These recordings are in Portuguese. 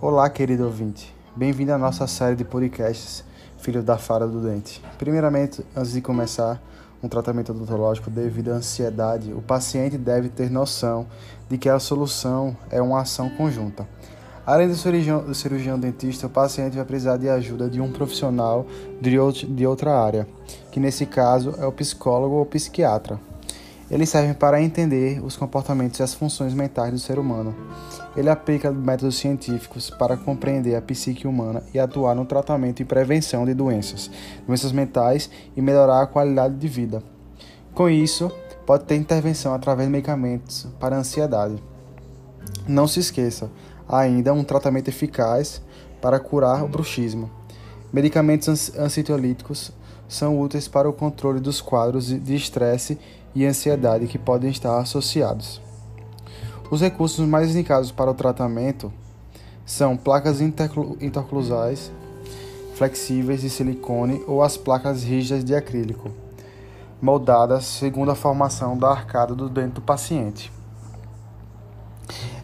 Olá, querido ouvinte. Bem-vindo à nossa série de podcasts Filho da Fara do Dente. Primeiramente, antes de começar um tratamento odontológico devido à ansiedade, o paciente deve ter noção de que a solução é uma ação conjunta. Além do cirurgião, do cirurgião dentista, o paciente vai precisar de ajuda de um profissional de outra área, que nesse caso é o psicólogo ou psiquiatra. Eles servem para entender os comportamentos e as funções mentais do ser humano. Ele aplica métodos científicos para compreender a psique humana e atuar no tratamento e prevenção de doenças, doenças mentais e melhorar a qualidade de vida. Com isso, pode ter intervenção através de medicamentos para ansiedade. Não se esqueça, ainda um tratamento eficaz para curar o bruxismo. Medicamentos ansiolíticos são úteis para o controle dos quadros de estresse e ansiedade que podem estar associados. Os recursos mais indicados para o tratamento são placas interclusais flexíveis de silicone ou as placas rígidas de acrílico, moldadas segundo a formação da arcada do dente do paciente.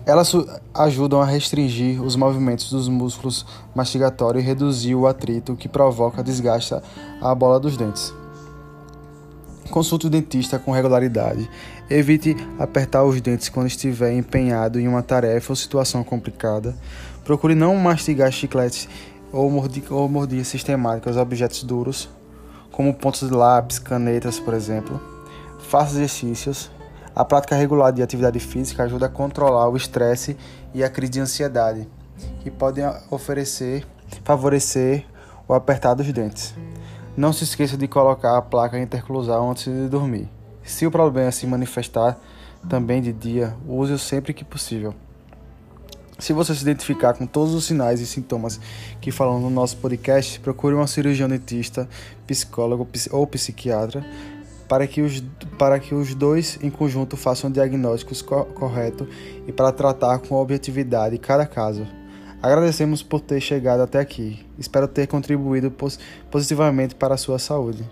Elas ajudam a restringir os movimentos dos músculos mastigatórios e reduzir o atrito que provoca desgaste à bola dos dentes. Consulte o dentista com regularidade. Evite apertar os dentes quando estiver empenhado em uma tarefa ou situação complicada. Procure não mastigar chicletes ou, mordi ou sistemáticas objetos duros, como pontos de lápis, canetas, por exemplo. Faça exercícios. A prática regular de atividade física ajuda a controlar o estresse e a crise de ansiedade, que podem oferecer, favorecer o apertar dos dentes. Não se esqueça de colocar a placa interclusal antes de dormir. Se o problema se manifestar também de dia, use-o sempre que possível. Se você se identificar com todos os sinais e sintomas que falamos no nosso podcast, procure uma cirurgião dentista, psicólogo ou psiquiatra para que os, para que os dois em conjunto façam diagnósticos co corretos e para tratar com objetividade cada caso. Agradecemos por ter chegado até aqui. Espero ter contribuído positivamente para a sua saúde.